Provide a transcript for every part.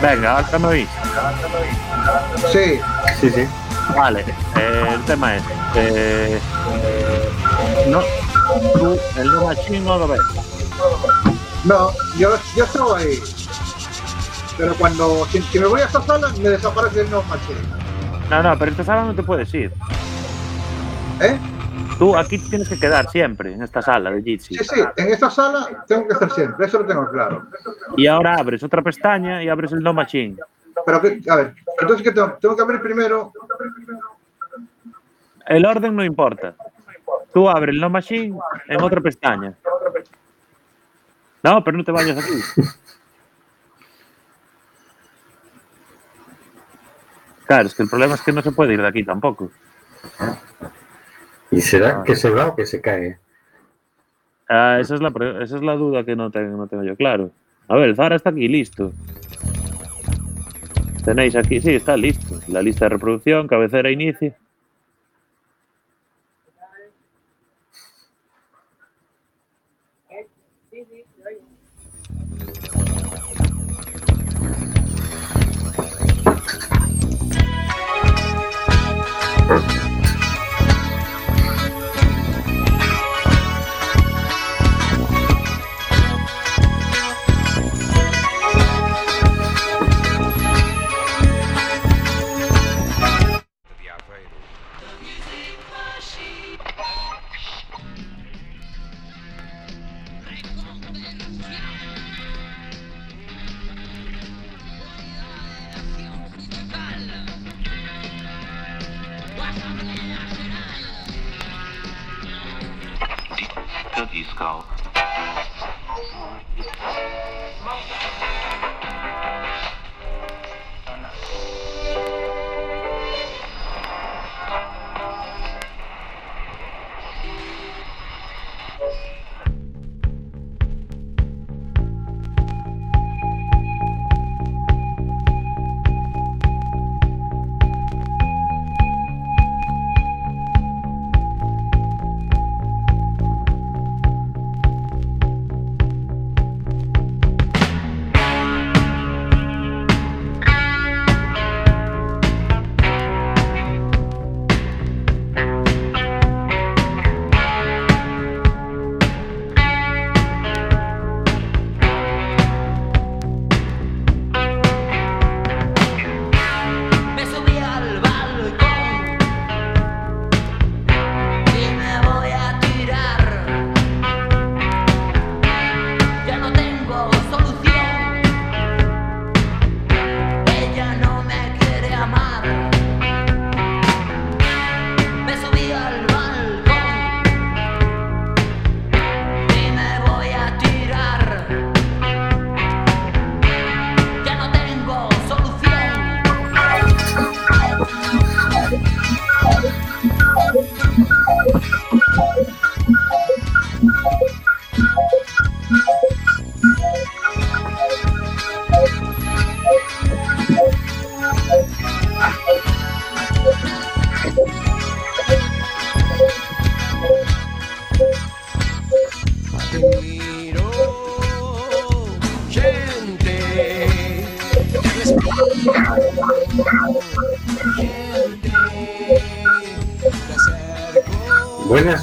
venga, ahora me oís. Sí, Sí, sí. Vale, eh, el tema es. Eh, no, tú, el no machín no lo ves. no, yo, yo estaba ahí. Pero cuando, si, si me voy a esta sala, me desaparece el no machine. No, no, pero esta sala no te puedes ir. ¿Eh? Tú aquí tienes que quedar siempre, en esta sala de Jitsi. Sí, sí, en esta sala tengo que estar siempre, eso lo tengo claro. Y ahora abres otra pestaña y abres el no machín. Pero, que, a ver, entonces, ¿qué tengo? Tengo que abrir primero. El orden no importa. Tú abres el no machine en otra pestaña. No, pero no te vayas aquí. Claro, es que el problema es que no se puede ir de aquí tampoco. ¿Y será que se va o que se cae? Ah, esa, es la, esa es la duda que no, te- no tengo yo claro. A ver, el Zara está aquí listo. Tenéis aquí, sí, está listo. La lista de reproducción, cabecera, inicio.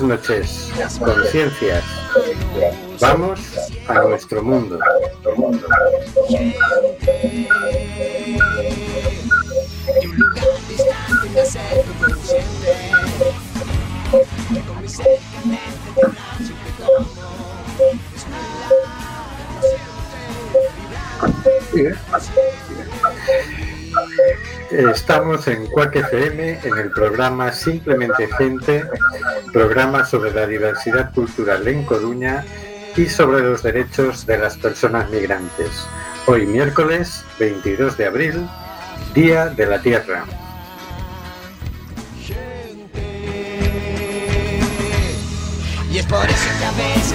Noches, conciencias. Vamos a nuestro mundo. Estamos en Cuac FM en el programa Simplemente Gente, programa sobre la diversidad cultural en Coruña y sobre los derechos de las personas migrantes. Hoy miércoles 22 de abril, Día de la Tierra.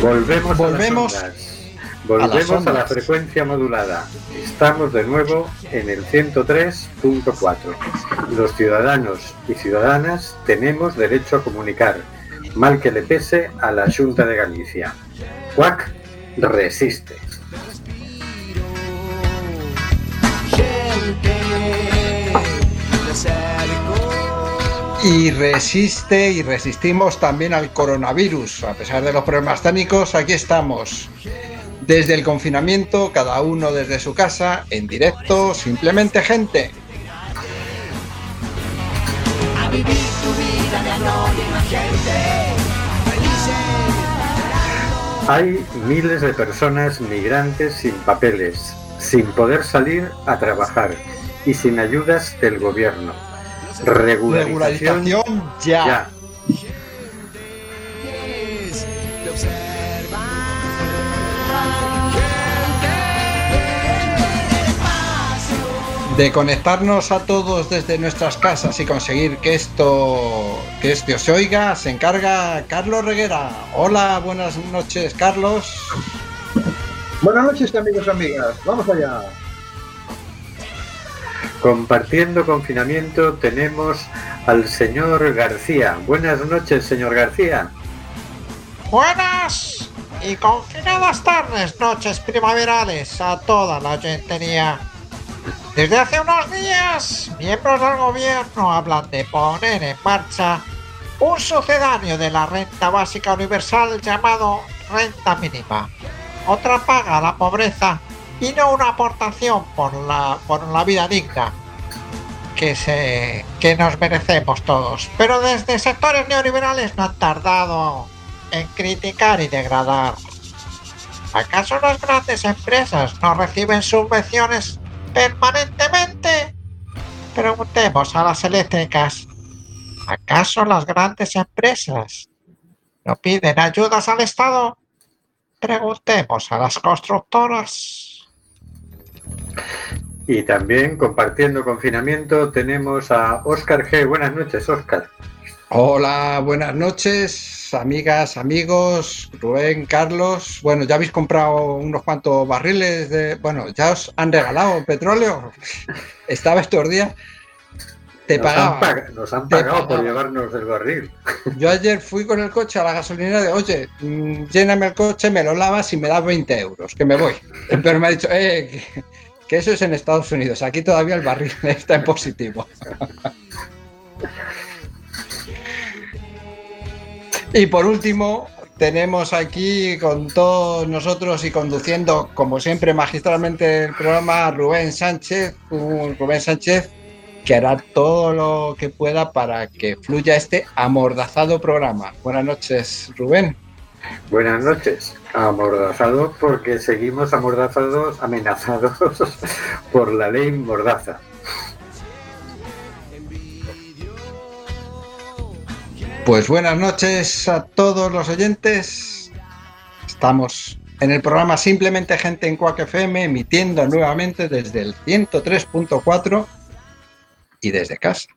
Volvemos, Volvemos a las. Volvemos a, la frecuencia modulada. Estamos de nuevo en el 103.4. Los ciudadanos y ciudadanas tenemos derecho a comunicar, mal que le pese a la Junta de Galicia. CUAC resiste. Y resiste y resistimos también al coronavirus. A pesar de los problemas técnicos, aquí estamos. Desde el confinamiento, cada uno desde su casa, en directo, simplemente gente. a vivir anónima gente felices Hay miles de personas migrantes sin papeles, sin poder salir a trabajar y sin ayudas del gobierno. Regularización, Regularización ya. ya. De conectarnos a todos desde nuestras casas y conseguir que esto, que esto se oiga, se encarga Carlos Reguera. Hola, buenas noches, Carlos. Buenas noches, amigos y amigas. Vamos allá. Compartiendo confinamiento tenemos al señor García. Buenas noches, señor García. Buenas y confinadas tardes, noches primaverales a toda la oyentería. Desde hace unos días, miembros del gobierno hablan de poner en marcha un sucedáneo de la renta básica universal llamado renta mínima. Otra paga a la pobreza y no una aportación por la, por la vida digna que, se, que nos merecemos todos. Pero desde sectores neoliberales no han tardado en criticar y degradar. ¿Acaso las grandes empresas no reciben subvenciones permanentemente? Preguntemos a las eléctricas. ¿Acaso las grandes empresas no piden ayudas al Estado Preguntemos a las constructoras. Y también compartiendo confinamiento tenemos a Óscar G. Buenas noches, Óscar. Hola, buenas noches, amigas, amigos, Rubén, Carlos. Bueno, ya habéis comprado unos cuantos barriles de. Bueno, ya os han regalado petróleo. Estaba estos días. Te Nos han, pagaba. pag- nos han pagado por llevarnos el barril. Yo ayer fui con el coche a la gasolinera de, oye, mm, lléname el coche, me lo lavas y me das 20 euros, que me voy. Pero me ha dicho, eh, que, que eso es en Estados Unidos, aquí todavía el barril está en positivo. Y por último, tenemos aquí con todos nosotros y conduciendo, como siempre, magistralmente el programa, Rubén Sánchez, Rubén Sánchez que hará todo lo que pueda para que fluya este amordazado programa. Buenas noches, Rubén. Buenas noches. Amordazados porque seguimos amordazados, amenazados por la ley Mordaza. Pues buenas noches a todos los oyentes. Estamos en el programa Simplemente Gente en Quack FM, emitiendo nuevamente desde el 103.4 y desde casa.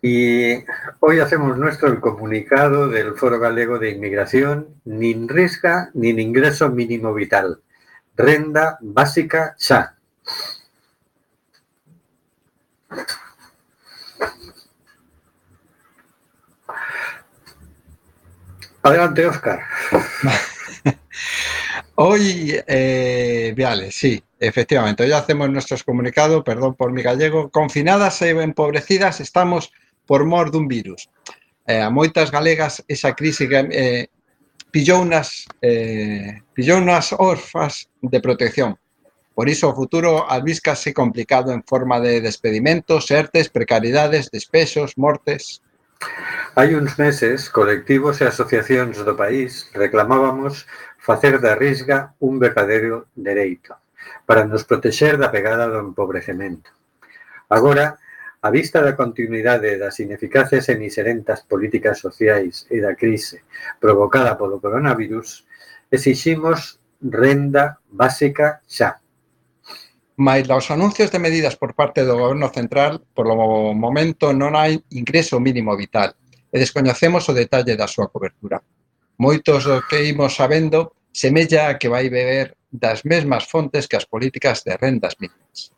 Y hoy hacemos nuestro comunicado del Foro Galego de Inmigración, nin risca nin ingreso mínimo vital. Renda básica xa. Adelante, Oscar. Hoy, eh, Viale, sí, efectivamente, hoy hacemos nuestros comunicados, perdón por mi gallego, confinadas e empobrecidas estamos por mor dun virus. Eh, a moitas galegas esa crise que, eh, pillou nas, eh, pillou nas orfas de protección. Por iso o futuro albíscase complicado en forma de despedimentos, certes, precariedades, despesos, mortes. Hai uns meses colectivos e asociacións do país reclamábamos facer da Risga un verdadeiro dereito para nos protexer da pegada do empobrecemento. Agora, a vista da continuidade das ineficaces e miserentas políticas sociais e da crise provocada polo coronavirus, exiximos renda básica xa. Mais os anuncios de medidas por parte do Goberno Central, por lo momento non hai ingreso mínimo vital e descoñecemos o detalle da súa cobertura. Moitos do que imos sabendo semella que vai beber das mesmas fontes que as políticas de rendas mínimas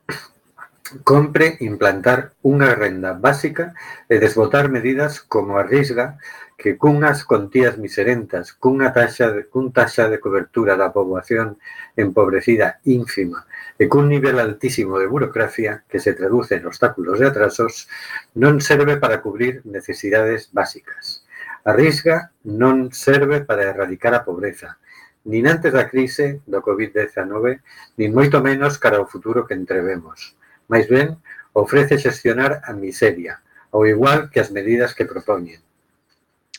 compre implantar unha renda básica e desbotar medidas como a risga que cunhas contías miserentas, cunha taxa de, cun taxa de cobertura da poboación empobrecida ínfima e cun nivel altísimo de burocracia que se traduce en obstáculos e atrasos, non serve para cubrir necesidades básicas. A risga non serve para erradicar a pobreza, nin antes da crise do COVID-19, nin moito menos cara ao futuro que entrevemos. Mais ben, ofrece xestionar a miseria, ao igual que as medidas que propoñen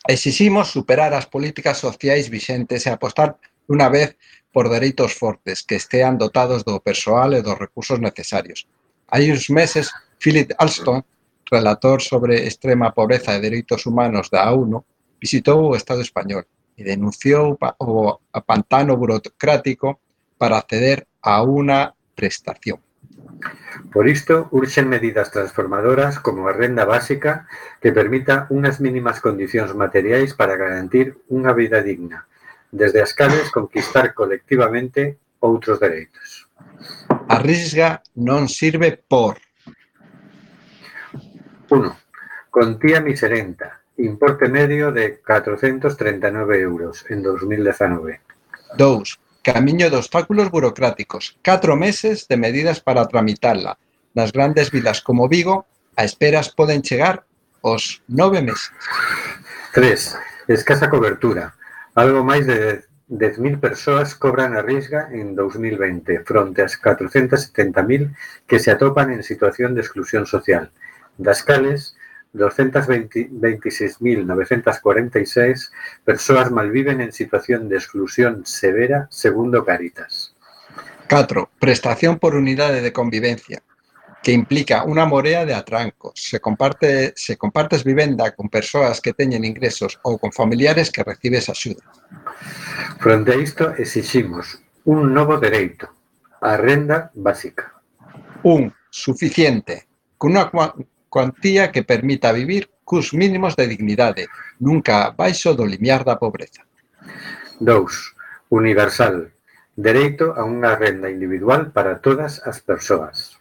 Exiximos superar as políticas sociais vixentes e apostar unha vez por dereitos fortes que estean dotados do persoal e dos recursos necesarios. Hai uns meses, Philip Alston, relator sobre extrema pobreza e dereitos humanos da ONU, visitou o Estado español e denunciou o pantano burocrático para acceder a unha prestación. Por isto, urxen medidas transformadoras como a renda básica que permita unhas mínimas condicións materiais para garantir unha vida digna, desde as cales conquistar colectivamente outros dereitos. A risga non sirve por 1. Contía miserenta, importe medio de 439 euros en 2019. 2. Camiño de obstáculos burocráticos, catro meses de medidas para tramitarla. Nas grandes vilas como Vigo, a esperas poden chegar os nove meses. 3. Escasa cobertura. Algo máis de 10.000 persoas cobran a risga en 2020, fronte ás 470.000 que se atopan en situación de exclusión social, das cales 226.946 persoas malviven en situación de exclusión severa segundo Caritas. 4. Prestación por unidade de convivencia. que implica una morea de atrancos. Se comparte, se compartes vivenda con persoas que teñen ingresos ou con familiares que recibes axuda. Fronte a isto exiximos un novo dereito, a renda básica. Un, suficiente, cunha cuantía que permita vivir cus mínimos de dignidade, nunca abaixo do limiar da pobreza. 2. Universal. Dereito a unha renda individual para todas as persoas.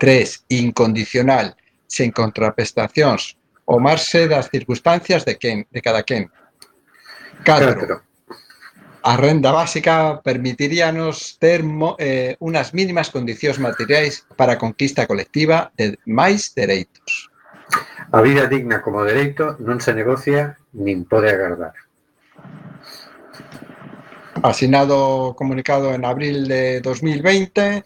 3. Incondicional, sen contraprestacións, o marxe das circunstancias de, quen, de cada quen. 4. 4. A renda básica permitiríanos ter eh, unas mínimas condicións materiais para a conquista colectiva de máis dereitos. A vida digna como dereito non se negocia nin pode agardar. Asinado comunicado en abril de 2020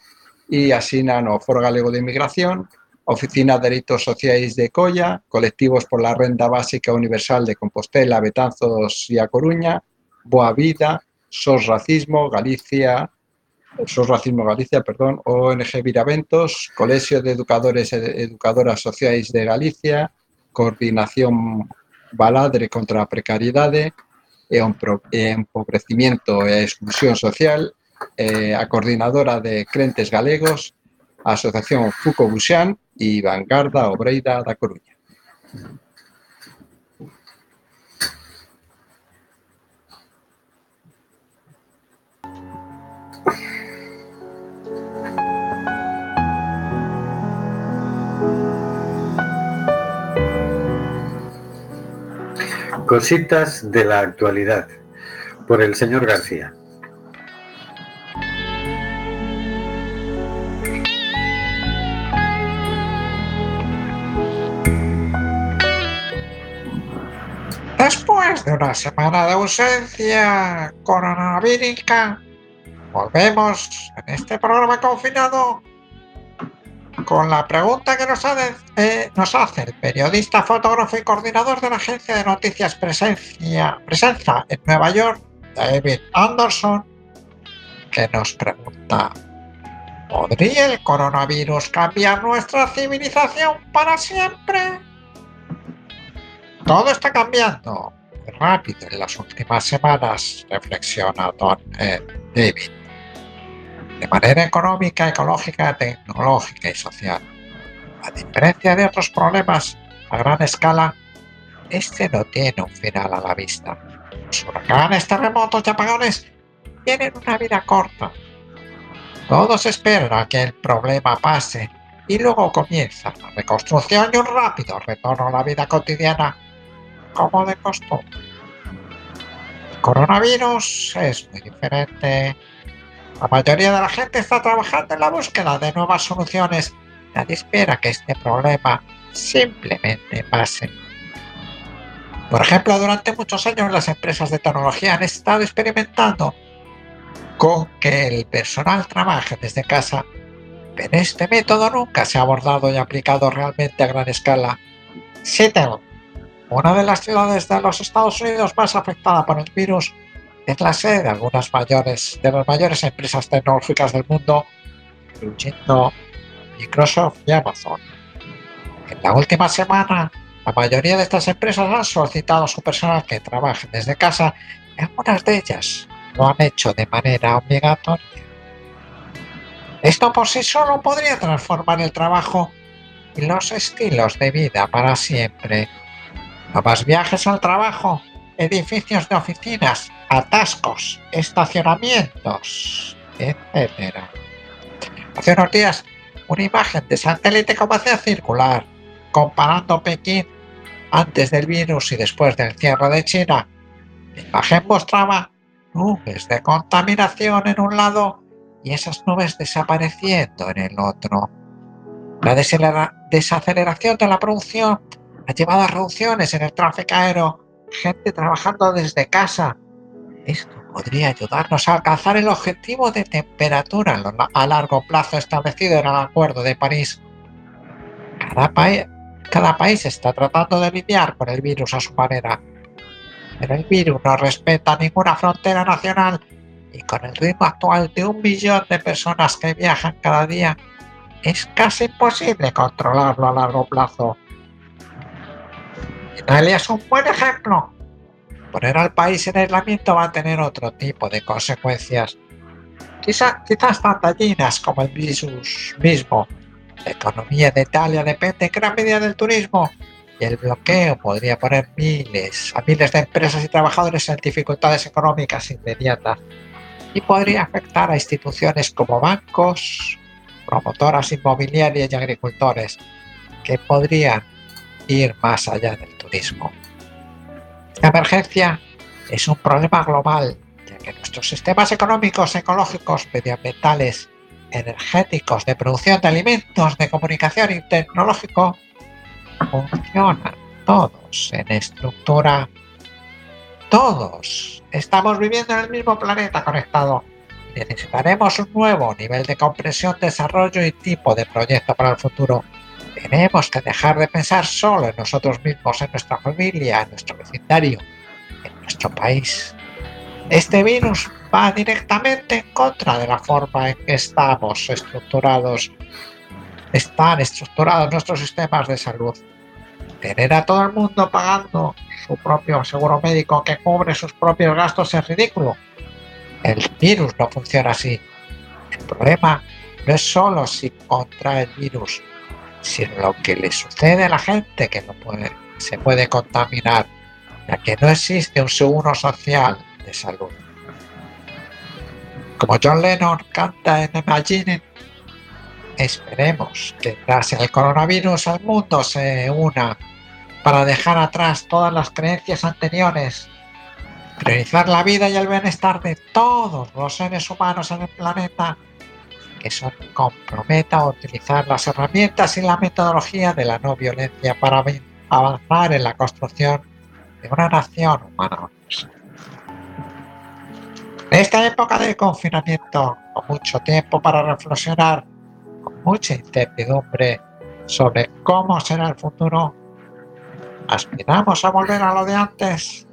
e asina no Foro Galego de Inmigración, Oficina de Dereitos Sociais de Colla, Colectivos por la Renda Básica Universal de Compostela, Betanzos e A Coruña, Boa Vida, SOS Racismo Galicia, SOS Racismo Galicia, perdón, ONG Viraventos, Colexio de Educadores e Educadoras Sociais de Galicia, Coordinación Baladre contra a Precariedade e o Empobrecimiento e a Exclusión Social, eh, a Coordinadora de Crentes Galegos, a Asociación Fuco Buxán e Vanguarda Obreira da Coruña. Cositas de la actualidad. Por el señor García. Después de una semana de ausencia coronavírica, volvemos en este programa confinado con la pregunta que eh, nos hace el periodista, fotógrafo y coordinador de la agencia de noticias Presencia, Presencia en Nueva York, David Anderson, que nos pregunta, ¿podría el coronavirus cambiar nuestra civilización para siempre? Todo está cambiando rápido en las últimas semanas, reflexiona Don eh, David. De manera económica, ecológica, tecnológica y social. A diferencia de otros problemas a gran escala, este no tiene un final a la vista. Los huracanes, terremotos y apagones tienen una vida corta. Todos esperan a que el problema pase y luego comienza la reconstrucción y un rápido retorno a la vida cotidiana como de costumbre. El coronavirus es muy diferente. La mayoría de la gente está trabajando en la búsqueda de nuevas soluciones. Nadie espera que este problema simplemente pase. Por ejemplo, durante muchos años las empresas de tecnología han estado experimentando con que el personal trabaje desde casa, pero este método nunca se ha abordado y aplicado realmente a gran escala. Seattle una de las ciudades de los Estados Unidos más afectada por el virus es la sede de algunas mayores, de las mayores empresas tecnológicas del mundo, incluyendo Microsoft y Amazon. En la última semana, la mayoría de estas empresas han solicitado a su personal que trabaje desde casa y algunas de ellas lo han hecho de manera obligatoria. Esto por sí solo podría transformar el trabajo y los estilos de vida para siempre. No más viajes al trabajo, edificios de oficinas, atascos, estacionamientos, etc. Hace unos días, una imagen de satélite comenzó a circular, comparando Pekín antes del virus y después del cierre de China. La imagen mostraba nubes de contaminación en un lado y esas nubes desapareciendo en el otro. La desacelera- desaceleración de la producción ha llevado a reducciones en el tráfico aéreo, gente trabajando desde casa. Esto podría ayudarnos a alcanzar el objetivo de temperatura a largo plazo establecido en el Acuerdo de París. Cada país está tratando de lidiar con el virus a su manera, pero el virus no respeta ninguna frontera nacional y con el ritmo actual de un millón de personas que viajan cada día, es casi imposible controlarlo a largo plazo. Italia es un buen ejemplo. Poner al país en aislamiento va a tener otro tipo de consecuencias. Quizá, quizás tan dañinas como el virus mismo. La economía de Italia depende en gran medida del turismo y el bloqueo podría poner miles a miles de empresas y trabajadores en dificultades económicas inmediatas y podría afectar a instituciones como bancos, promotoras inmobiliarias y agricultores que podrían ir más allá del turismo. Esta emergencia es un problema global, ya que nuestros sistemas económicos, ecológicos, medioambientales, energéticos, de producción de alimentos, de comunicación y tecnológico funcionan todos en estructura. Todos estamos viviendo en el mismo planeta conectado. Necesitaremos un nuevo nivel de comprensión, desarrollo y tipo de proyecto para el futuro. Tenemos que dejar de pensar solo en nosotros mismos, en nuestra familia, en nuestro vecindario, en nuestro país. Este virus va directamente en contra de la forma en que estamos estructurados. Están estructurados nuestros sistemas de salud. Tener a todo el mundo pagando su propio seguro médico que cubre sus propios gastos es ridículo. El virus no funciona así. El problema no es solo si contrae el virus, sino lo que le sucede a la gente que no puede, se puede contaminar, ya que no existe un seguro social de salud. Como John Lennon canta en Imagine, esperemos que tras el coronavirus el mundo se una para dejar atrás todas las creencias anteriores, priorizar la vida y el bienestar de todos los seres humanos en el planeta, que se comprometa a utilizar las herramientas y la metodología de la no violencia para avanzar en la construcción de una nación humana. En esta época de confinamiento, con mucho tiempo para reflexionar, con mucha incertidumbre sobre cómo será el futuro, aspiramos a volver a lo de antes.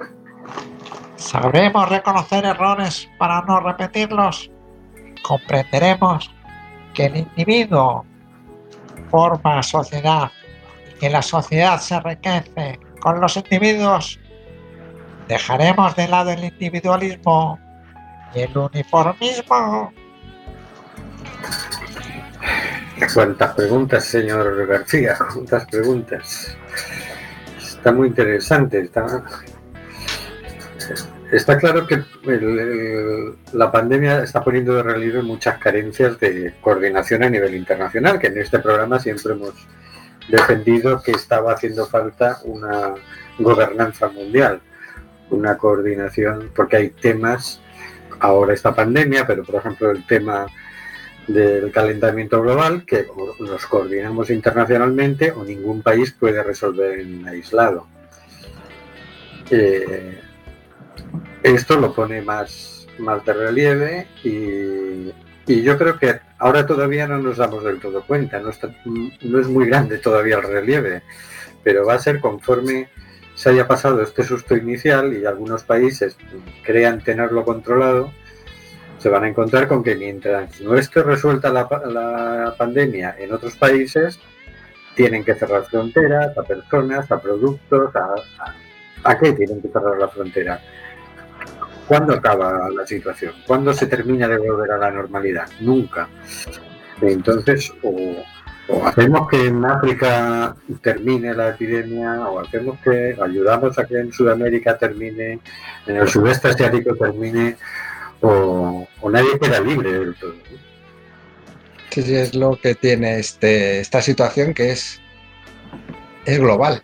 Sabremos reconocer errores para no repetirlos. Comprenderemos que el individuo forma sociedad y que la sociedad se enriquece con los individuos. Dejaremos de lado el individualismo y el uniformismo. Cuántas preguntas, señor García, cuántas preguntas. Está muy interesante. Está, está claro que la pandemia está poniendo de relieve muchas carencias de coordinación a nivel internacional, que en este programa siempre hemos defendido que estaba haciendo falta una gobernanza mundial, una coordinación, porque hay temas, ahora esta pandemia, pero por ejemplo el tema del calentamiento global, que nos coordinamos internacionalmente o ningún país puede resolver en aislado. Eh, esto lo pone más, más de relieve y, y yo creo que ahora todavía no nos damos del todo cuenta, no, está- no es muy grande todavía el relieve, pero va a ser conforme se haya pasado este susto inicial y algunos países crean tenerlo controlado, se van a encontrar con que mientras no esté resuelta la, pa- la pandemia en otros países, tienen que cerrar fronteras a personas, a productos, a- ¿a qué tienen que cerrar la frontera? ¿Cuándo acaba la situación? ¿Cuándo se termina de volver a la normalidad? Nunca. Entonces, o, hacemos que en África termine la epidemia, o hacemos que ayudamos a que en Sudamérica termine, en el sudeste asiático termine, o, o nadie queda libre del todo. Sí, sí, es lo que tiene este, esta situación que es, es global.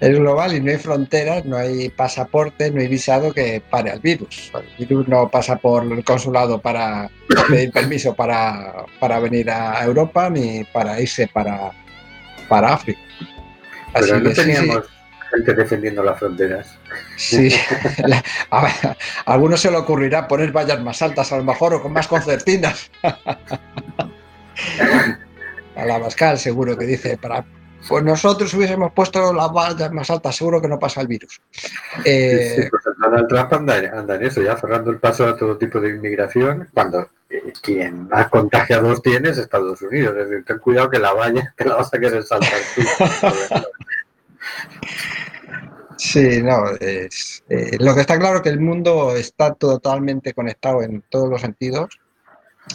Es global y no hay fronteras, no hay pasaporte, no hay visado que pare al virus. El virus no pasa por el consulado para pedir permiso para, para venir a Europa ni para irse para, para África. Así Pero no que sí, sí. teníamos gente defendiendo las fronteras. Sí, La- a, ver, a alguno se le ocurrirá poner vallas más altas a lo mejor o con más concertinas. A la Bascal seguro que dice, para, pues nosotros hubiésemos puesto las vallas más altas, seguro que no pasa el virus. Eh, Sí, pues el Donald Trump anda, anda en eso, ya cerrando el paso a todo tipo de inmigración, cuando eh, quien más contagiados tiene es Estados Unidos. Es decir, ten cuidado que la valla te la vas a querer saltar tú. Sí, no, es, eh, lo que está claro que el mundo está totalmente conectado en todos los sentidos,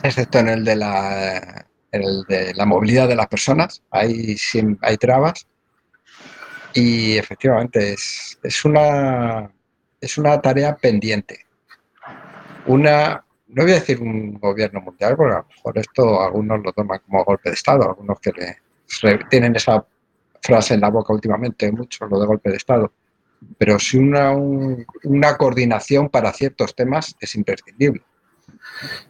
excepto en el de la, el de la movilidad de las personas. Hay, hay trabas y efectivamente es, es, una, es una tarea pendiente. Una, no voy a decir un gobierno mundial, porque a lo mejor esto algunos lo toman como golpe de Estado, algunos que le- tienen esa frase en la boca últimamente, mucho lo de golpe de Estado pero sí una, un- una coordinación para ciertos temas es imprescindible.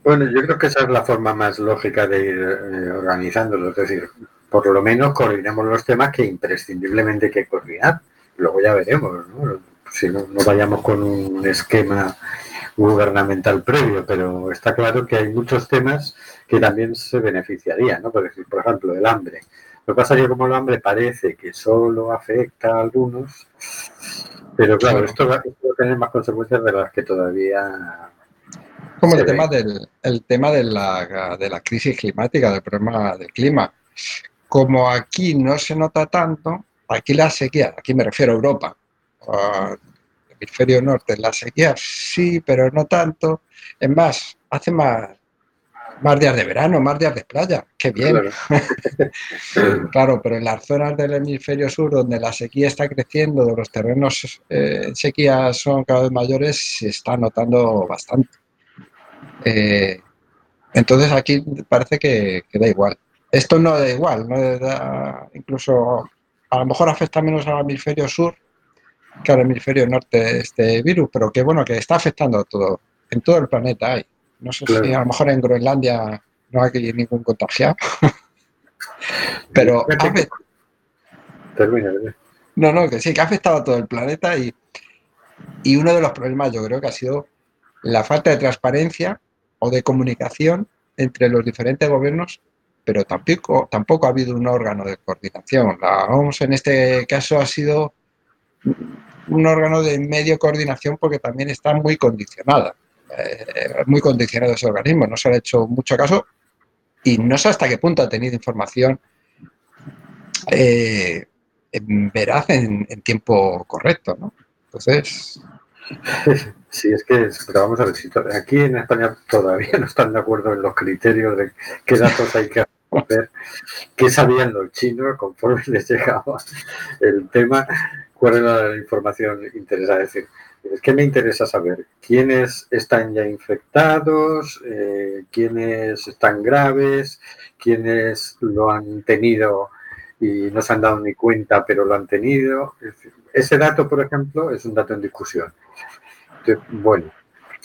Bueno, yo creo que esa es la forma más lógica de ir eh, organizándolo. Es decir, por lo menos coordinamos los temas que imprescindiblemente hay que coordinar. Luego ya veremos, ¿no? Si no, no vayamos con un esquema gubernamental previo, pero está claro que hay muchos temas que también se beneficiarían, ¿no? Por, ejemplo, el hambre. Lo que pasa es que como el hambre parece que solo afecta a algunos, pero claro, Claro. esto va, esto va a tener más consecuencias de las que todavía Como el tema, del, el tema de, la, de la crisis climática, del problema del clima. Como aquí no se nota tanto, aquí la sequía, aquí me refiero a Europa, al hemisferio norte, la sequía sí, pero no tanto. Es más, hace más, más días de verano, más días de playa. Qué bien. Claro. Claro, pero en las zonas del hemisferio sur donde la sequía está creciendo, donde los terrenos eh, en sequía son cada vez mayores, se está notando bastante. Eh, entonces aquí parece que, que da igual. Esto no da igual, no da- incluso a lo mejor afecta menos al hemisferio sur que al hemisferio norte este virus, pero que bueno, que está afectando a todo, en todo el planeta hay. No sé si a lo mejor en Groenlandia no hay ningún contagiado, pero Termina, termina. no, no, que sí, que ha afectado a todo el planeta y, y uno de los problemas yo creo que ha sido la falta de transparencia o de comunicación entre los diferentes gobiernos, pero tampoco, tampoco ha habido un órgano de coordinación. La OMS en este caso ha sido un órgano de medio coordinación porque también está muy condicionada, eh, muy condicionado ese organismo, no se le ha hecho mucho caso y no sé hasta qué punto ha tenido información eh, veraz en, en tiempo correcto, ¿no? Entonces, Sí, es que, vamos a ver, si aquí en España todavía no están de acuerdo en los criterios de qué datos hay que hacer, qué sabían los chinos conforme les llegaba el tema, cuál era la información interesada. Es decir, es que me interesa saber quiénes están ya infectados, eh, quiénes están graves, quiénes lo han tenido y no se han dado ni cuenta, pero lo han tenido. Es ese dato, por ejemplo, es un dato en discusión. Bueno,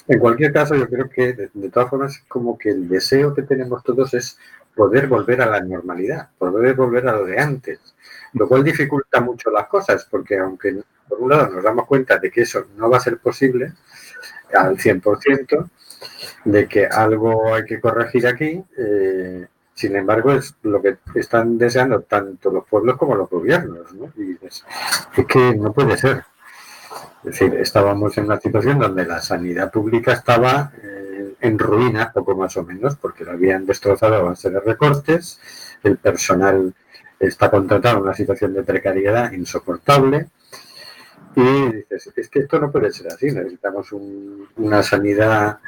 en cualquier caso, yo creo que de, de todas formas, como que el deseo que tenemos todos es poder volver a la normalidad, poder volver a lo de antes, lo cual dificulta mucho las cosas, porque aunque por un lado nos damos cuenta de que eso no va a ser posible al 100%, de que algo hay que corregir aquí, eh, sin embargo, es lo que están deseando tanto los pueblos como los gobiernos, ¿no? Y es que no puede ser. Es decir, estábamos en una situación donde la sanidad pública estaba eh, en ruinas, poco más o menos, porque la habían destrozado a base de recortes, el personal está contratado en una situación de precariedad insoportable, y dices, es que esto no puede ser así, necesitamos un- una sanidad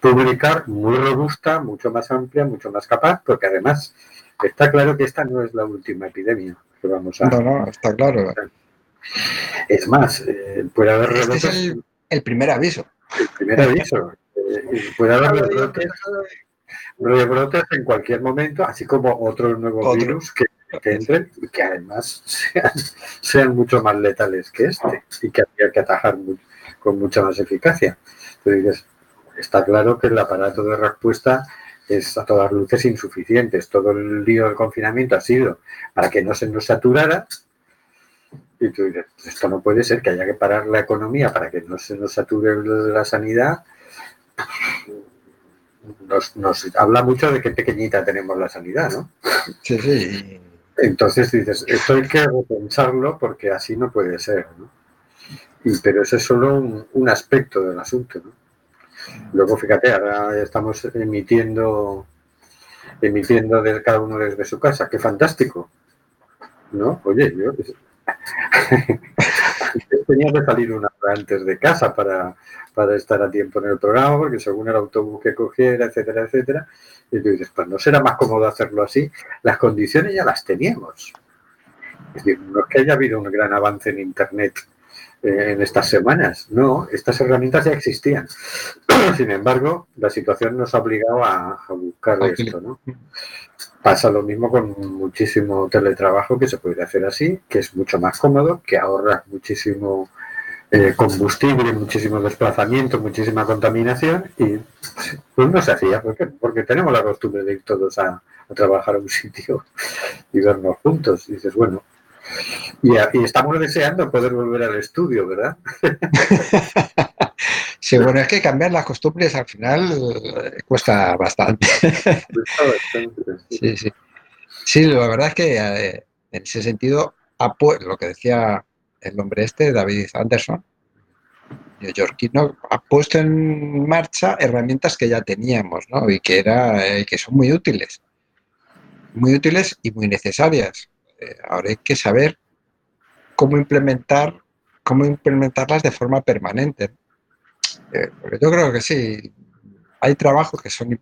pública muy robusta, mucho más amplia, mucho más capaz, porque además está claro que esta no es la última epidemia que vamos a... no, no, está claro. Es más, eh, puede haber Este es el, el primer aviso. el primer aviso, eh, puede haber rebrotes, rebrotes en cualquier momento, así como otros nuevos Otro. virus que, que entren y que además sean, sean mucho más letales que este y que habría que atajar con mucha más eficacia. Entonces está claro que el aparato de respuesta es a todas luces insuficiente. Todo el lío del confinamiento ha sido para que no se nos saturara. Y tú dices, esto no puede ser, que haya que parar la economía para que no se nos sature la sanidad. Nos, nos habla mucho de qué pequeñita tenemos la sanidad, ¿no? Sí, sí. Entonces dices, esto hay que repensarlo porque así no puede ser, ¿no? Y, pero ese es solo un, aspecto del asunto, ¿no? Luego, fíjate, ahora estamos emitiendo emitiendo de cada uno desde su casa. ¡Qué fantástico! ¿No? Oye, yo tenía que salir una hora antes de casa para, para estar a tiempo en el programa, porque según el autobús que cogiera, etcétera, etcétera. Y tú dices, pues no será más cómodo hacerlo así. Las condiciones ya las teníamos. Es decir, no es que haya habido un gran avance en Internet eh, en estas semanas. No, estas herramientas ya existían. Sin embargo, la situación nos ha obligado a, a buscar esto, ¿no? Pasa lo mismo con muchísimo teletrabajo que se puede hacer así, que es mucho más cómodo, que ahorra muchísimo eh, combustible, muchísimo desplazamiento, muchísima contaminación y pues no se hacía. ¿Por qué? Porque tenemos la costumbre de ir todos a, a trabajar a un sitio y vernos juntos. Y dices, bueno, y, a- y estamos deseando poder volver al estudio, ¿verdad? Sí, bueno, es que cambiar las costumbres al final eh, cuesta bastante. Sí, sí. Sí, la verdad es que eh, en ese sentido, lo que decía el hombre este, David Anderson, neoyorquino, ha puesto en marcha herramientas que ya teníamos, ¿no? Y que, era, eh, que son muy útiles. Muy útiles y muy necesarias. Eh, ahora hay que saber cómo implementar, cómo implementarlas de forma permanente. Eh, porque yo creo que sí, hay trabajos que son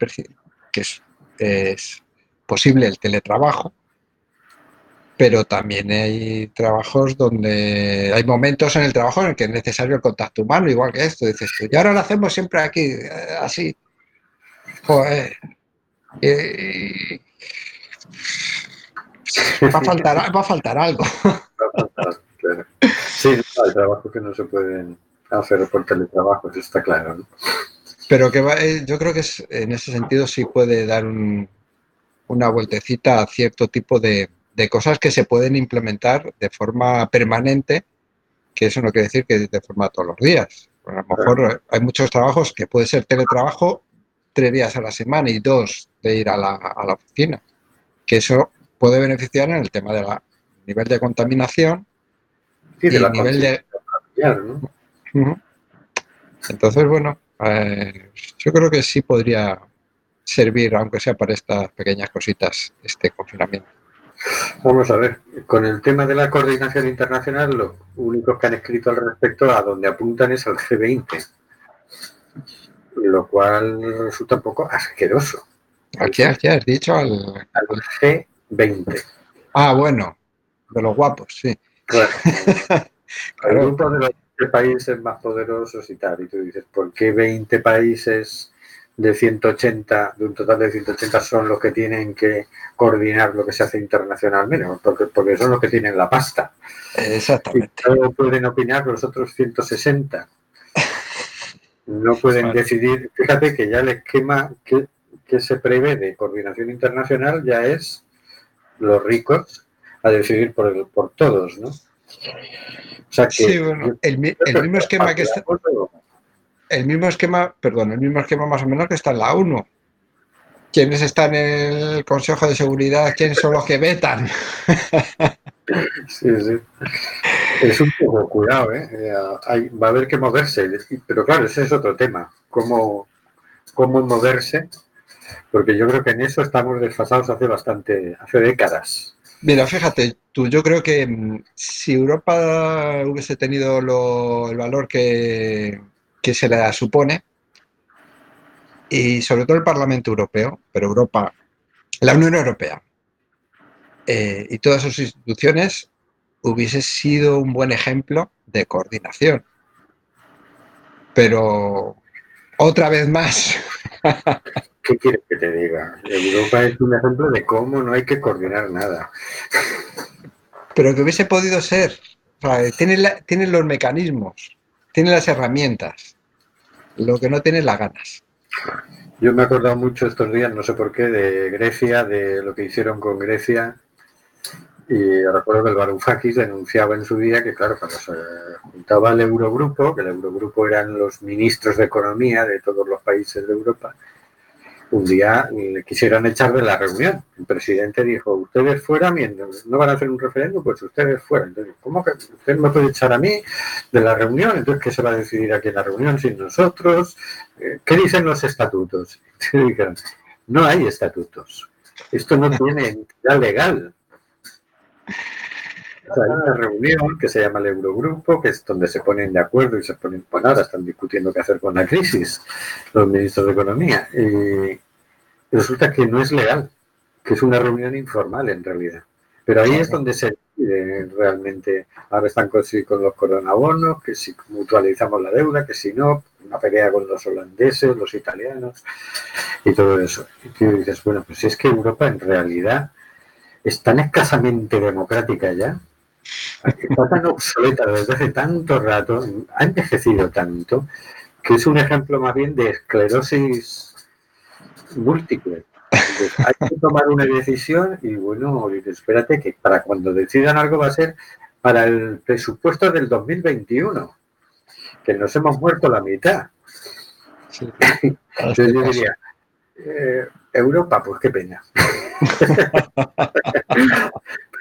que es posible el teletrabajo, pero también hay trabajos donde hay momentos en el trabajo en el que es necesario el contacto humano, igual que esto, dices tú, y ahora lo hacemos siempre aquí, eh, así. Joder. Va, a faltar, va a faltar algo. Claro. Sí, hay trabajos que no se pueden hacer por teletrabajo, eso está claro. ¿no? Pero que va- eh, yo creo que es- en ese sentido sí puede dar un- una vueltecita a cierto tipo de, de cosas que se pueden implementar de forma permanente, que eso no quiere decir que de forma todos los días. A lo mejor eh, hay muchos trabajos que puede ser teletrabajo tres días a la semana y dos de ir a la, a la oficina, que eso puede beneficiar en el tema del nivel de contaminación Sí, y de la el nivel de, ¿no? Entonces, bueno, eh, yo creo que sí podría servir, aunque sea para estas pequeñas cositas, este confinamiento. Vamos a ver, con el tema de la coordinación internacional, lo único que han escrito al respecto a donde apuntan es al G20, lo cual resulta un poco asqueroso. Aquí, aquí has dicho al, Al G20. Ah, bueno, de los guapos, sí. Claro. El grupo de los 20 países más poderosos y tal. Y tú dices, ¿por qué 20 países de 180, de un total de 180, son los que tienen que coordinar lo que se hace internacionalmente? Porque, porque son los que tienen la pasta. Y Exactamente. no pueden opinar los otros 160. No pueden Vale. decidir. Fíjate que ya el esquema que, que se prevé de coordinación internacional ya es los ricos a decidir por, el- por todos, ¿no? O sea que Sí, bueno, el mismo esquema que está, el mismo esquema, perdón, el mismo esquema más o menos que está en la ONU. ¿Quiénes están en el Consejo de Seguridad? ¿Quiénes son los que vetan? Sí, sí. Es un poco cuidado, ¿eh? Eh, hay- va a haber que moverse. Pero claro, ese es otro tema. ¿Cómo, cómo moverse? Porque yo creo que en eso estamos desfasados hace bastante, hace décadas. Mira, fíjate, tú, yo creo que mm, si Europa hubiese tenido lo- el valor que, que se le supone, y sobre todo el Parlamento Europeo, pero Europa, la Unión Europea eh, y todas sus instituciones, hubiese sido un buen ejemplo de coordinación. Pero otra vez más, ¿Qué quieres que te diga? Europa es un ejemplo de cómo no hay que coordinar nada. pero que hubiese podido ser. O sea, tiene, la- tiene los mecanismos, tiene las herramientas, lo que no tiene las ganas. Yo me he acordado mucho estos días, no sé por qué, de Grecia, de lo que hicieron con Grecia. Y recuerdo que el Varoufakis denunciaba en su día que, claro, cuando se juntaba el Eurogrupo, que el Eurogrupo eran los ministros de Economía de todos los países de Europa, un día le quisieron echar de la reunión. El presidente dijo, ustedes fuera, no van a hacer un referéndum, pues ustedes fuera. Entonces, ¿cómo que usted me puede echar a mí de la reunión? Entonces, ¿qué se va a decidir aquí en la reunión sin nosotros? Eh, ¿Qué dicen los estatutos? No hay estatutos. Esto no tiene entidad legal. O hay una reunión que se llama el Eurogrupo, que es donde se ponen de acuerdo y se ponen, bueno, ahora están discutiendo qué hacer con la crisis los ministros de Economía. Y resulta que no es legal, que es una reunión informal en realidad. Pero ahí es donde se decide realmente, ahora están con, sí, con los coronabonos, que si mutualizamos la deuda, que si no, una pelea con los holandeses, los italianos y todo eso. Y tú dices, bueno, pues es que Europa en realidad es tan escasamente democrática ya, está tan obsoleta desde hace tanto rato, ha envejecido tanto, que es un ejemplo más bien de esclerosis múltiple. Entonces, hay que tomar una decisión y bueno, espérate que para cuando decidan algo va a ser para el presupuesto del 2021, que nos hemos muerto la mitad. Sí. Entonces yo diría, eh, Europa, pues qué pena.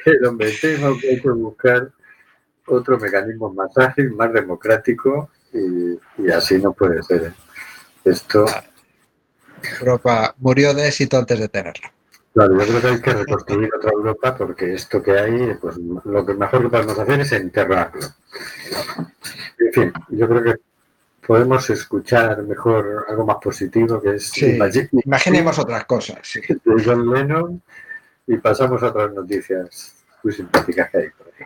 Pero me temo que hay que buscar otro mecanismo más ágil, más democrático y, y así no puede ser. ¿eh? Esto, Europa murió de éxito antes de tenerlo. claro, yo creo que hay que reconstruir otra Europa porque esto que hay, pues lo que mejor que podemos hacer es enterrarlo. En fin, yo creo que podemos escuchar mejor algo más positivo que es Sí, Imagi- imaginemos otras cosas. sí. de John Lennon y pasamos a otras noticias muy simpáticas que hay por ahí.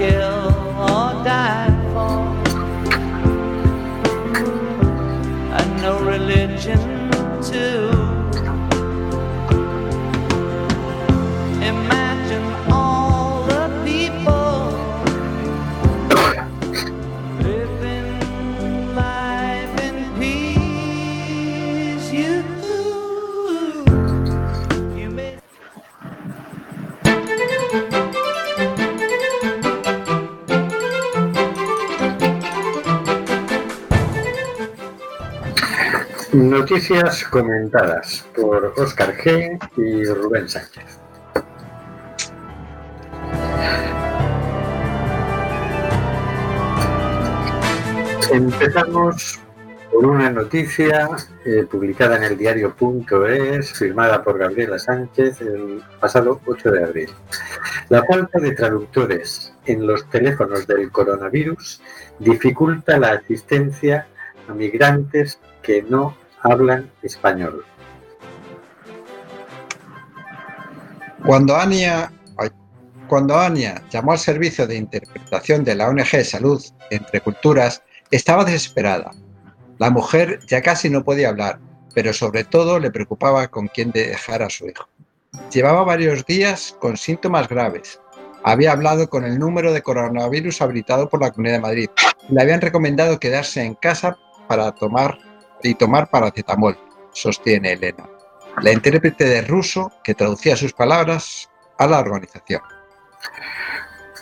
kill Noticias comentadas por Óscar G. y Rubén Sánchez. Empezamos por una noticia eh, publicada en el diario.es, firmada por Gabriela Sánchez el pasado 8 de abril. La falta de traductores en los teléfonos del coronavirus dificulta la asistencia a migrantes que no hablan español. Cuando Ania, cuando Ania llamó al servicio de interpretación de la ONG Salud entre Culturas, estaba desesperada. La mujer ya casi no podía hablar, pero sobre todo le preocupaba con quién dejar a su hijo. Llevaba varios días con síntomas graves. Había hablado con el número de coronavirus habilitado por la Comunidad de Madrid. Le habían recomendado quedarse en casa para tomar y tomar paracetamol, sostiene Elena, la intérprete de ruso que traducía sus palabras a la organización.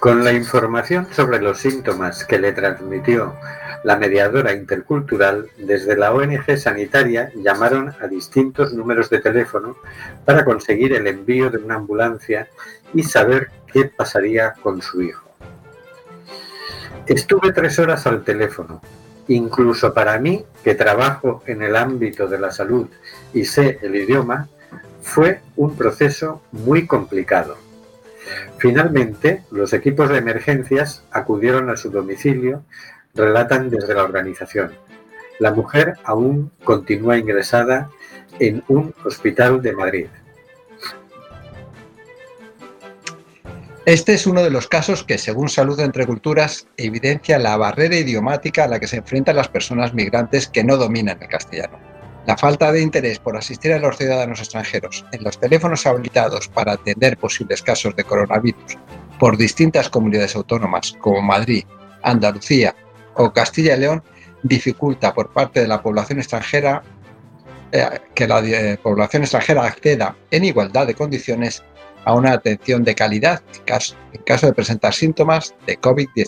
Con la información sobre los síntomas que le transmitió la mediadora intercultural, desde la ONG sanitaria llamaron a distintos números de teléfono para conseguir el envío de una ambulancia y saber qué pasaría con su hijo. Estuve tres horas al teléfono, Incluso para mí, que trabajo en el ámbito de la salud y sé el idioma, fue un proceso muy complicado. Finalmente, los equipos de emergencias acudieron a su domicilio, relatan desde la organización. La mujer aún continúa ingresada en un hospital de Madrid. Este es uno de los casos que, según Salud entre Culturas, evidencia la barrera idiomática a la que se enfrentan las personas migrantes que no dominan el castellano. La falta de interés por asistir a los ciudadanos extranjeros en los teléfonos habilitados para atender posibles casos de coronavirus por distintas comunidades autónomas como Madrid, Andalucía o Castilla y León dificulta por parte de la población extranjera eh, que la eh, población extranjera acceda en igualdad de condiciones a una atención de calidad en caso, en caso de presentar síntomas de COVID-19.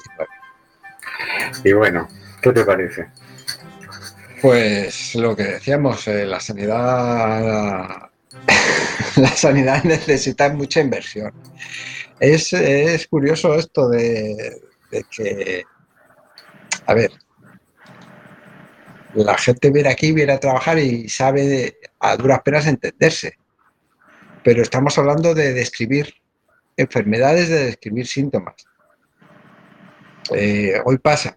Y bueno, ¿qué te parece? Pues lo que decíamos, eh, la sanidad la sanidad necesita mucha inversión. Es, es curioso esto de, de que, a ver, la gente viene aquí, viene a trabajar y sabe de- a duras penas entenderse. Pero estamos hablando de describir enfermedades, de describir síntomas. Eh, hoy pasa.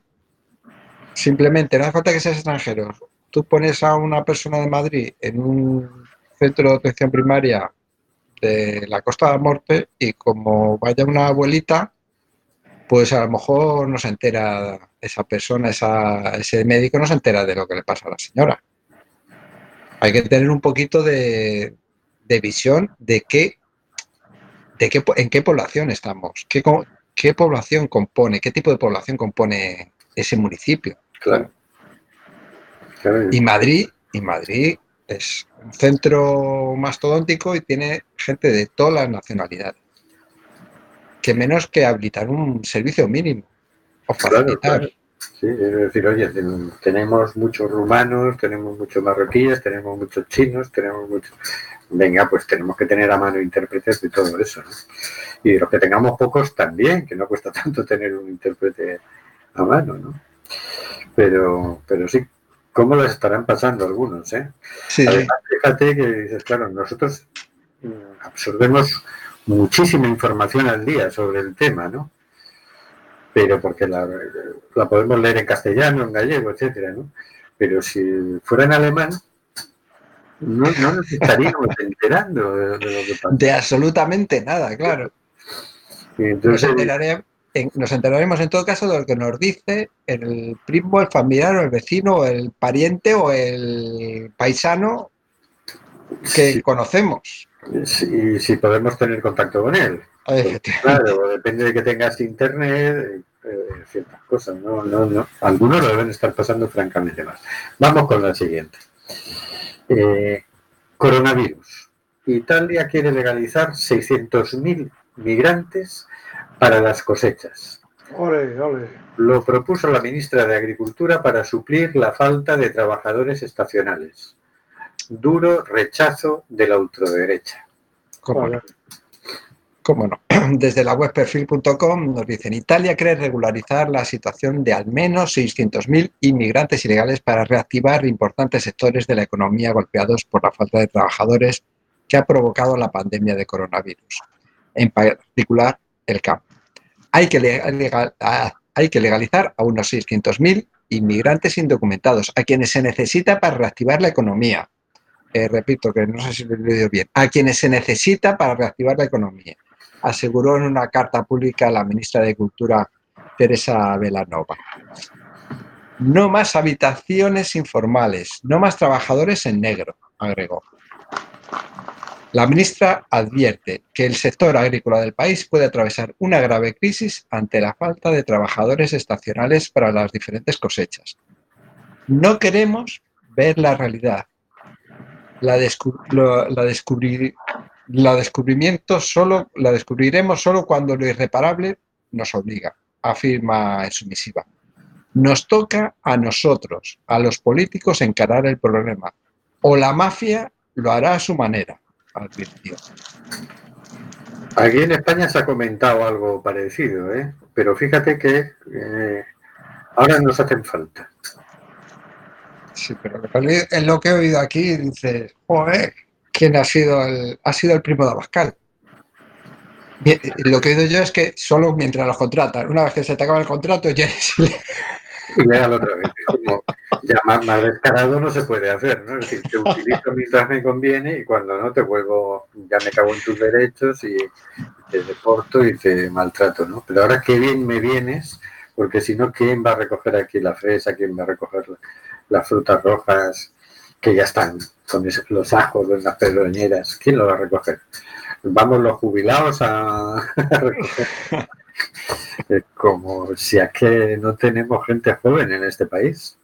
Simplemente, no hace falta que seas extranjero. Tú pones a una persona de Madrid en un centro de atención primaria de la Costa de la Morte y como vaya una abuelita, pues a lo mejor no se entera esa persona, ese médico no se entera de lo que le pasa a la señora. Hay que tener un poquito de, de visión de qué, de qué, en qué población estamos, qué, qué población compone, qué tipo de población compone ese municipio. Claro. Claro, Y Madrid, y Madrid es un centro mastodóntico y tiene gente de todas las nacionalidades. Que menos que habilitar un servicio mínimo o facilitar. claro. Sí, es decir, oye, ten- tenemos muchos rumanos, tenemos muchos marroquíes, tenemos muchos chinos, tenemos muchos... Venga, pues tenemos que tener a mano intérpretes de todo eso, ¿no? Y de los que tengamos pocos también, que no cuesta tanto tener un intérprete a mano, ¿no? Pero, pero sí, ¿cómo les estarán pasando algunos, eh? Sí, sí. Además, fíjate que dices, claro, nosotros mm, absorbemos muchísima información al día sobre el tema, ¿no? Pero porque la, la podemos leer en castellano, en gallego, etcétera, ¿no? Pero si fuera en alemán, no, no nos estaríamos enterando de, lo que pasa. De absolutamente nada, claro. Nos, entonces, enteraremos en todo caso de lo que nos dice el primo, el familiar, o el vecino, o el pariente o el paisano que Sí. conocemos. si, si podemos tener contacto con él. Efectivamente. Claro, depende de que tengas internet, eh, ciertas cosas, ¿no? No, no. Algunos lo deben estar pasando francamente mal. Vamos con la siguiente. Eh, coronavirus. Italia quiere legalizar 600.000 migrantes para las cosechas. Ole, ole. Lo propuso la ministra de Agricultura para suplir la falta de trabajadores estacionales. Duro rechazo de la ultraderecha. ¿Cómo. ¿Cómo no? Desde la web perfil.com nos dicen Italia quiere regularizar la situación de al menos 600.000 inmigrantes ilegales para reactivar importantes sectores de la economía golpeados por la falta de trabajadores que ha provocado la pandemia de coronavirus, en particular el campo. Hay que, ah, legalizar a unos 600.000 inmigrantes indocumentados, a quienes se necesita para reactivar la economía. Eh, repito, que no sé si lo he leído bien, a quienes se necesita para reactivar la economía, aseguró en una carta pública la ministra de Cultura, Teresa Velanova. No más habitaciones informales, no más trabajadores en negro, agregó. La ministra advierte que el sector agrícola del país puede atravesar una grave crisis ante la falta de trabajadores estacionales para las diferentes cosechas. No queremos ver la realidad. La, descu- lo- la descubrir- la descubrimiento solo, la descubriremos solo cuando lo irreparable nos obliga, afirma en su misiva. Nos toca a nosotros, a los políticos, encarar el problema. O la mafia lo hará a su manera, advirtió. Aquí en España se ha comentado algo parecido, ¿eh? pero fíjate que eh, ahora nos hacen falta. Sí, pero en lo que he oído aquí dices, joder, ¿quién ha sido el, ha sido el primo de Abascal? Lo que oído yo es que solo mientras los contratan, una vez que se te acaba el contrato, ya es- Y léalo otra vez. Como ya más, más descarado no se puede hacer, ¿no? Es decir, te utilizo mientras me conviene y cuando no te vuelvo, ya me cago en tus derechos y te deporto y te maltrato, ¿no? Pero ahora qué bien me vienes, porque si no, ¿quién va a recoger aquí la fresa? ¿Quién va a recoger la- las frutas rojas que ya están con ese- los ajos de las pedroñeras? ¿Quién lo va a recoger? Vamos los jubilados a, a recoger. Eh, Como si es que no tenemos gente joven en este país.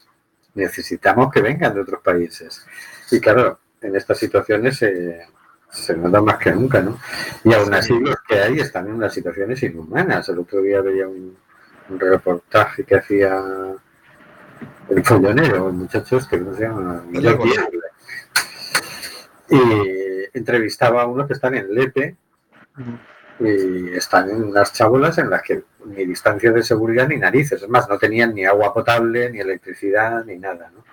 Necesitamos que vengan de otros países. Y claro, en estas situaciones se, se nota más que nunca, ¿no? Y aún así los que hay están en unas situaciones inhumanas. El otro día veía un, un reportaje que hacía el follonero, el muchacho este, ¿cómo se llama? Y entrevistaba a uno que están en Lepe y están en unas chabolas en las que ni distancia de seguridad ni narices. Es más, no tenían ni agua potable, ni electricidad, ni nada. ¿no?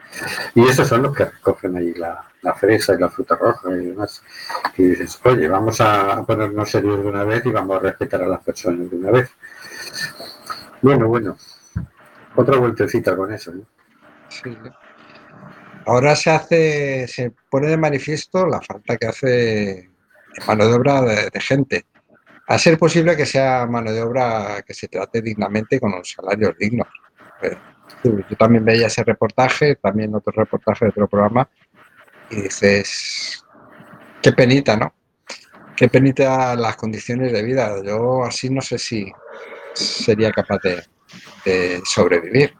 Y esos son los que recogen allí la, la fresa y la fruta roja y demás. Y dices, oye, vamos a ponernos serios de una vez y vamos a respetar a las personas de una vez. Bueno, bueno. Otra vueltecita con eso. ¿no? Sí. Ahora se hace, se pone de manifiesto la falta que hace mano de obra de, gente. A ser posible que sea mano de obra que se trate dignamente con unos salarios dignos. Yo también veía ese reportaje, también otro reportaje de otro programa, y dices, qué penita, ¿no? Qué penita las condiciones de vida. Yo así no sé si sería capaz de, de sobrevivir.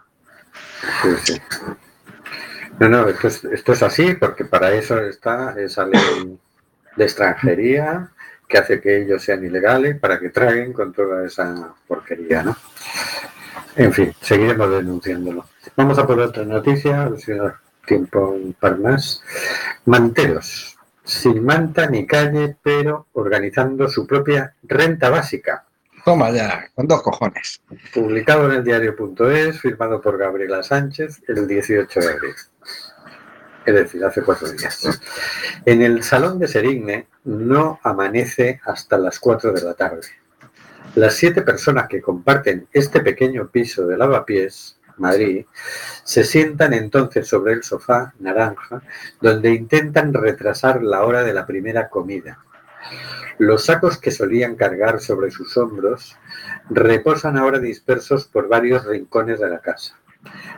No, no, esto es, esto es así porque para eso está esa ley de extranjería que hace que ellos sean ilegales para que traguen con toda esa porquería, ¿no? En fin, seguiremos denunciándolo. Vamos a por otra noticia, a ver si da tiempo un par más. Manteros, sin manta ni calle, pero organizando su propia renta básica. Toma ya, con dos cojones. Publicado en el diario.es, firmado por Gabriela Sánchez el 18 de abril. Es decir, hace cuatro días. En el salón de Serigne no amanece hasta las 4 de la tarde. Las siete personas que comparten este pequeño piso de lavapiés, Madrid, se sientan entonces sobre el sofá naranja, donde intentan retrasar la hora de la primera comida. Los sacos que solían cargar sobre sus hombros reposan ahora dispersos por varios rincones de la casa.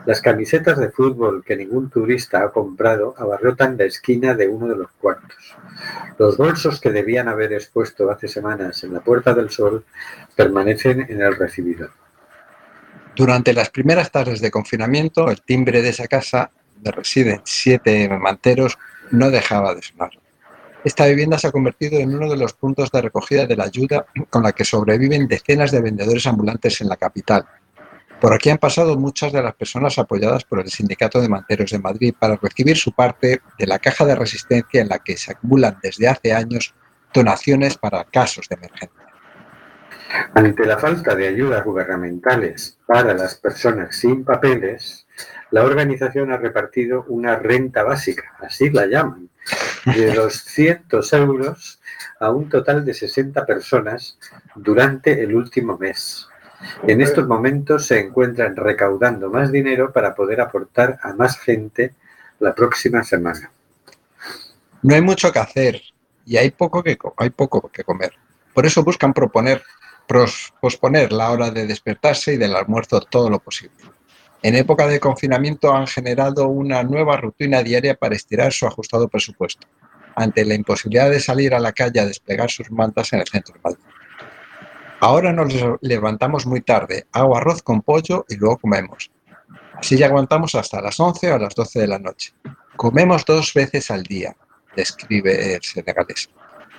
Las camisetas de fútbol que ningún turista ha comprado abarrotan la esquina de uno de los cuartos. Los bolsos que debían haber expuesto hace semanas en la Puerta del Sol permanecen en el recibidor. Durante las primeras tardes de confinamiento, el timbre de esa casa, donde residen siete manteros, no dejaba de sonar. Esta vivienda se ha convertido en uno de los puntos de recogida de la ayuda con la que sobreviven decenas de vendedores ambulantes en la capital. Por aquí han pasado muchas de las personas apoyadas por el Sindicato de Manteros de Madrid para recibir su parte de la caja de resistencia en la que se acumulan desde hace años donaciones para casos de emergencia. Ante la falta de ayudas gubernamentales para las personas sin papeles, la organización ha repartido una renta básica, así la llaman, de 200 euros a un total de 60 personas durante el último mes. En estos momentos se encuentran recaudando más dinero para poder aportar a más gente la próxima semana. No hay mucho que hacer y hay poco que, hay poco que comer. Por eso buscan proponer, pros- posponer la hora de despertarse y del almuerzo todo lo posible. En época de confinamiento han generado una nueva rutina diaria para estirar su ajustado presupuesto, ante la imposibilidad de salir a la calle a desplegar sus mantas en el centro de Madrid. Ahora nos levantamos muy tarde, hago arroz con pollo y luego comemos. Así ya aguantamos hasta las 11 o las 12 de la noche. Comemos dos veces al día, describe el senegalés.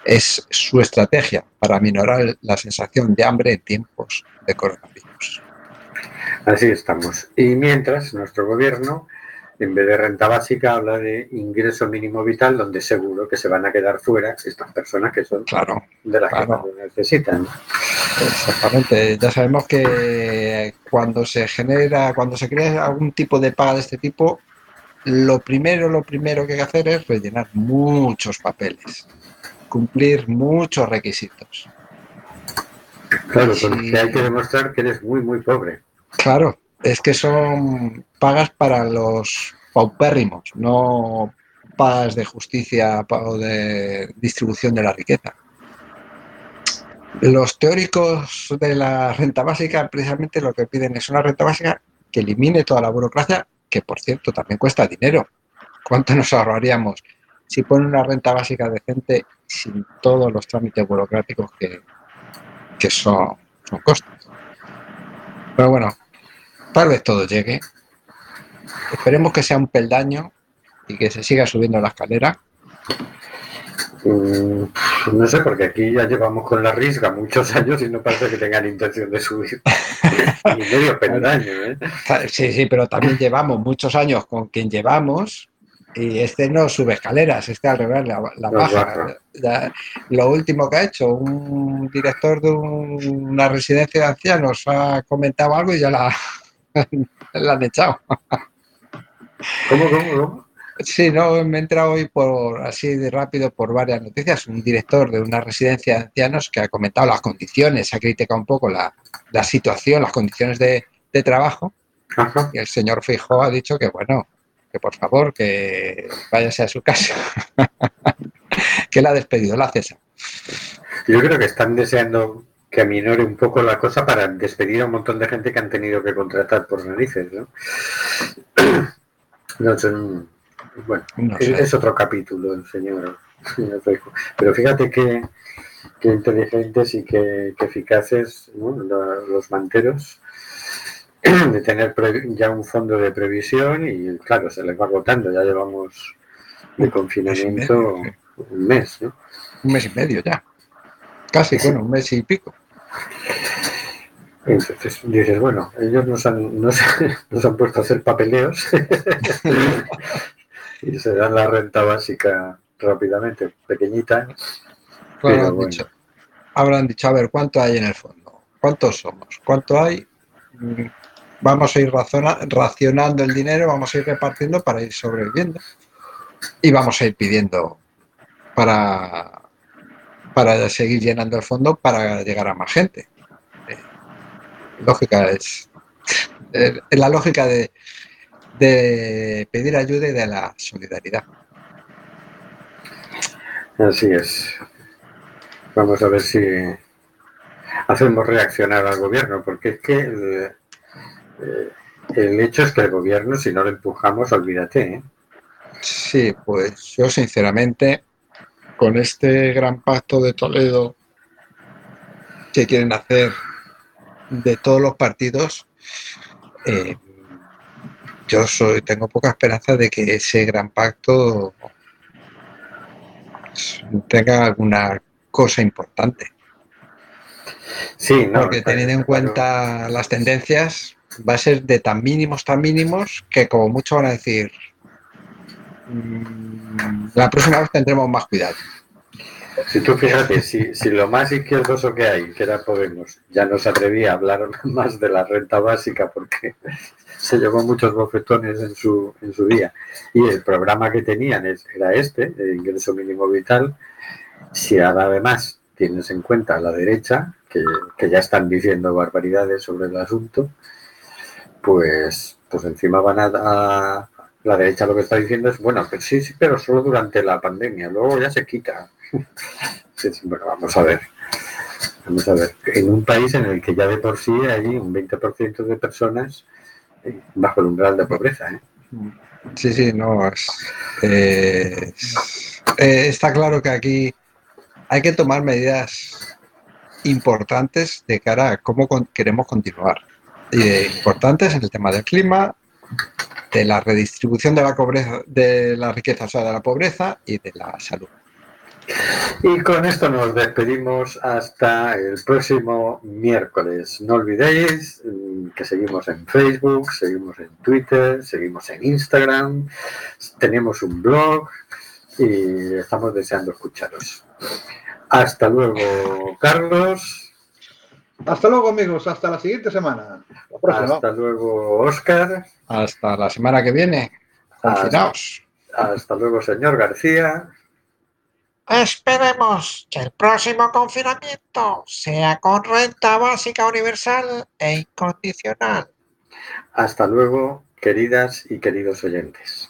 Es su estrategia para minorar la sensación de hambre en tiempos de coronavirus. Así estamos. Y mientras, nuestro gobierno, en vez de renta básica, habla de ingreso mínimo vital, donde seguro que se van a quedar fuera estas personas que son Claro, de las que claro. más lo necesitan. exactamente. Ya sabemos que cuando se genera, cuando se crea algún tipo de paga de este tipo, lo primero, lo primero que hay que hacer es rellenar muchos papeles, cumplir muchos requisitos. Claro, Sí. porque hay que demostrar que eres muy, muy pobre. Claro, es que son pagas para los paupérrimos, no pagas de justicia o de distribución de la riqueza. Los teóricos de la renta básica precisamente lo que piden es una renta básica que elimine toda la burocracia, que por cierto también cuesta dinero. ¿Cuánto nos ahorraríamos si pone una renta básica decente sin todos los trámites burocráticos que, que son, son costes? Pero bueno, tal vez todo llegue. Esperemos que sea un peldaño y que se siga subiendo la escalera. Mm, no sé, porque aquí ya llevamos con la risga muchos años y no parece que tengan intención de subir. Ni medio peldaño, ¿eh? Sí, sí, pero también llevamos muchos años con quien llevamos y este no sube escaleras, este al revés, la, la baja. lo último que ha hecho un director de un- una residencia de ancianos ha comentado algo y ya la, la han echado. ¿Cómo, cómo, cómo? Sí, no, me he entrado hoy por así de rápido por varias noticias. Un director de una residencia de ancianos que ha comentado las condiciones, ha criticado un poco la, la situación, las condiciones de, de trabajo. Ajá. Y el señor Fijo ha dicho que, bueno, que por favor, que váyase a su casa. que la ha despedido, la cesado. Yo creo que están deseando que aminore un poco la cosa para despedir a un montón de gente que han tenido que contratar por narices, ¿no? Sé, mm, bueno, No es, sé. es otro capítulo, el señor. Pero fíjate que, que inteligentes y que, que eficaces los manteros de tener pre- ya un fondo de previsión y claro, se les va agotando, ya llevamos de confinamiento medio, un mes, ¿no? Un mes y medio ya. Casi, bueno, un mes y pico. Entonces dices, bueno, ellos nos han, nos, nos han puesto a hacer papeleos y se dan la renta básica rápidamente, pequeñita. Claro, Pero han bueno. dicho- habrán dicho, a ver, ¿cuánto hay en el fondo? ¿Cuántos somos? ¿Cuánto hay? Mm, Vamos a ir razona- racionando el dinero, vamos a ir repartiendo para ir sobreviviendo. Y vamos a ir pidiendo para, para seguir llenando el fondo para llegar a más gente. Eh, lógica es, eh, es la lógica de, de pedir ayuda y de la solidaridad. Así es. Vamos a ver si hacemos reaccionar al gobierno, porque es que el, eh, el hecho es que el gobierno, si no lo empujamos, olvídate. ¿eh? Sí, pues yo sinceramente, con este gran pacto de Toledo que quieren hacer de todos los partidos, eh, yo soy, tengo poca esperanza de que ese gran pacto tenga alguna cosa importante. Sí, no. Porque teniendo en cuenta las tendencias, va a ser de tan mínimos, tan mínimos, que como mucho van a decir, "Mm, la próxima vez tendremos más cuidado. Si tú fíjate, si, si lo más izquierdoso que hay, que era Podemos, ya no se atrevía a hablar más de la renta básica porque se llevó muchos bofetones en su, en su día, y el programa que tenían era este, el ingreso mínimo vital, si ahora además tienes en cuenta a la derecha, que, que ya están diciendo barbaridades sobre el asunto, pues, pues encima van a- La derecha lo que está diciendo es, bueno, pues sí, sí, pero solo durante la pandemia, luego ya se quita. Sí, sí, bueno, vamos a ver. Vamos a ver. En un país en el que ya de por sí hay un 20% de personas eh, bajo el umbral de pobreza. ¿eh? Sí, sí, no. es- eh, es- eh, está claro que aquí hay que tomar medidas importantes de cara a cómo con- queremos continuar. Y de- importantes en el tema del clima, de la redistribución de la pobreza, de la riqueza, o sea, de la pobreza y de la salud. Y con esto nos despedimos hasta el próximo miércoles. No olvidéis mm, que seguimos en Facebook, seguimos en Twitter, seguimos en Instagram, tenemos un blog y estamos deseando escucharos. Hasta luego, Carlos. Hasta luego, amigos. Hasta la siguiente semana. La. Hasta luego, Oscar. Hasta la semana que viene. confinaos. Hasta luego, señor García. Esperemos que el próximo confinamiento sea con renta básica universal e incondicional. Hasta luego, queridas y queridos oyentes.